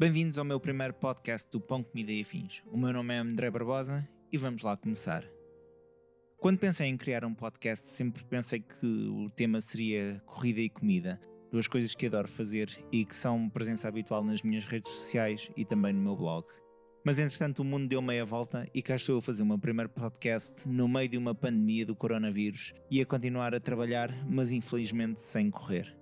Bem-vindos ao meu primeiro podcast do Pão Comida e Afins. O meu nome é André Barbosa e vamos lá começar. Quando pensei em criar um podcast, sempre pensei que o tema seria corrida e comida, duas coisas que adoro fazer e que são presença habitual nas minhas redes sociais e também no meu blog. Mas entretanto o mundo deu meia volta e cá estou a fazer o meu primeiro podcast no meio de uma pandemia do coronavírus e a continuar a trabalhar, mas infelizmente sem correr.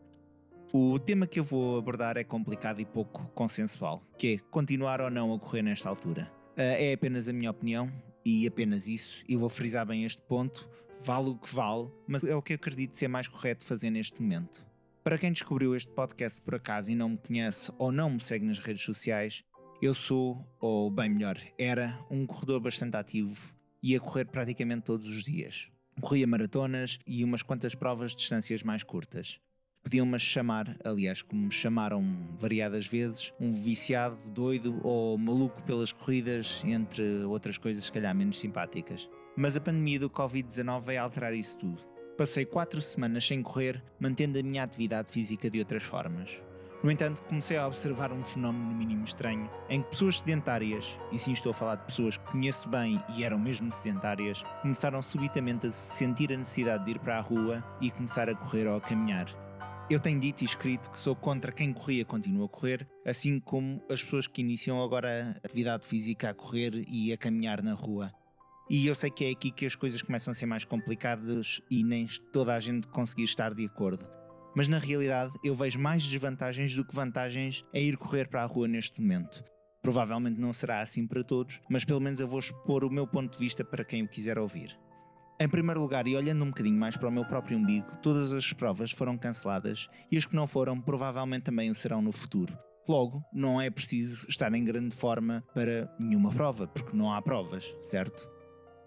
O tema que eu vou abordar é complicado e pouco consensual, que é continuar ou não a correr nesta altura. Uh, é apenas a minha opinião e apenas isso, e vou frisar bem este ponto, vale o que vale, mas é o que eu acredito ser mais correto fazer neste momento. Para quem descobriu este podcast por acaso e não me conhece ou não me segue nas redes sociais, eu sou, ou bem melhor, era um corredor bastante ativo e a correr praticamente todos os dias. Corria maratonas e umas quantas provas de distâncias mais curtas. Podiam-me chamar, aliás, como me chamaram variadas vezes, um viciado, doido ou maluco pelas corridas, entre outras coisas, se calhar menos simpáticas. Mas a pandemia do Covid-19 veio alterar isso tudo. Passei quatro semanas sem correr, mantendo a minha atividade física de outras formas. No entanto, comecei a observar um fenómeno no mínimo estranho, em que pessoas sedentárias, e sim estou a falar de pessoas que conheço bem e eram mesmo sedentárias, começaram subitamente a sentir a necessidade de ir para a rua e começar a correr ou a caminhar. Eu tenho dito e escrito que sou contra quem corria continua a correr, assim como as pessoas que iniciam agora a atividade física a correr e a caminhar na rua. E eu sei que é aqui que as coisas começam a ser mais complicadas e nem toda a gente conseguir estar de acordo. Mas na realidade eu vejo mais desvantagens do que vantagens em ir correr para a rua neste momento. Provavelmente não será assim para todos, mas pelo menos eu vou expor o meu ponto de vista para quem o quiser ouvir. Em primeiro lugar, e olhando um bocadinho mais para o meu próprio umbigo, todas as provas foram canceladas e as que não foram provavelmente também o serão no futuro. Logo, não é preciso estar em grande forma para nenhuma prova, porque não há provas, certo?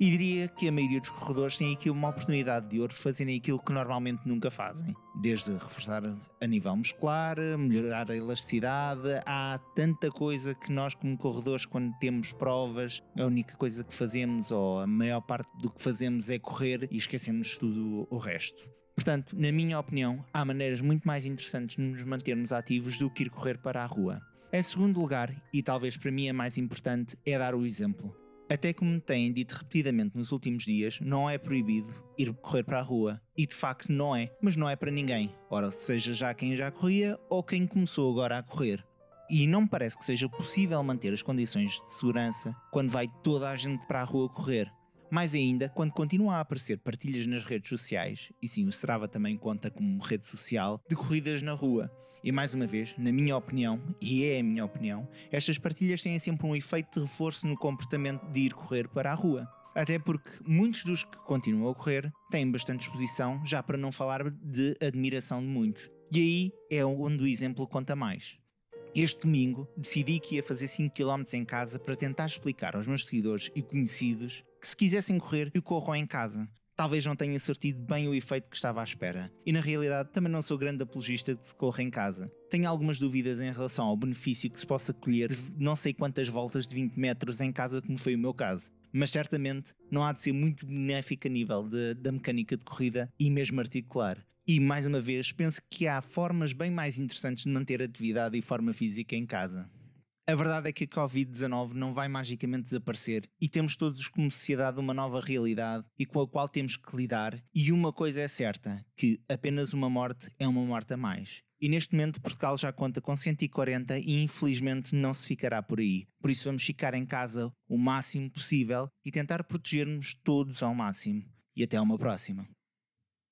E diria que a maioria dos corredores tem aqui uma oportunidade de ouro de fazerem aquilo que normalmente nunca fazem. Desde reforçar a nível muscular, melhorar a elasticidade, há tanta coisa que nós, como corredores, quando temos provas, a única coisa que fazemos, ou a maior parte do que fazemos, é correr e esquecemos tudo o resto. Portanto, na minha opinião, há maneiras muito mais interessantes de nos mantermos ativos do que ir correr para a rua. Em segundo lugar, e talvez para mim a mais importante, é dar o exemplo. Até como me têm dito repetidamente nos últimos dias, não é proibido ir correr para a rua. E de facto não é, mas não é para ninguém. Ora, seja já quem já corria ou quem começou agora a correr. E não me parece que seja possível manter as condições de segurança quando vai toda a gente para a rua correr. Mais ainda, quando continuam a aparecer partilhas nas redes sociais, e sim, o Strava também conta como rede social, de corridas na rua. E mais uma vez, na minha opinião, e é a minha opinião, estas partilhas têm sempre um efeito de reforço no comportamento de ir correr para a rua. Até porque muitos dos que continuam a correr têm bastante exposição, já para não falar de admiração de muitos. E aí é onde o exemplo conta mais. Este domingo decidi que ia fazer 5 km em casa para tentar explicar aos meus seguidores e conhecidos que se quisessem correr, que corram em casa. Talvez não tenha sortido bem o efeito que estava à espera. E na realidade também não sou grande apologista de se correr em casa. Tenho algumas dúvidas em relação ao benefício que se possa colher de não sei quantas voltas de 20 metros em casa, como foi o meu caso mas certamente não há de ser muito benéfico a nível de, da mecânica de corrida e mesmo articular. E mais uma vez, penso que há formas bem mais interessantes de manter atividade e forma física em casa. A verdade é que a Covid-19 não vai magicamente desaparecer e temos todos como sociedade uma nova realidade e com a qual temos que lidar. E uma coisa é certa: que apenas uma morte é uma morte a mais. E neste momento Portugal já conta com 140 e infelizmente não se ficará por aí. Por isso vamos ficar em casa o máximo possível e tentar proteger-nos todos ao máximo. E até uma próxima.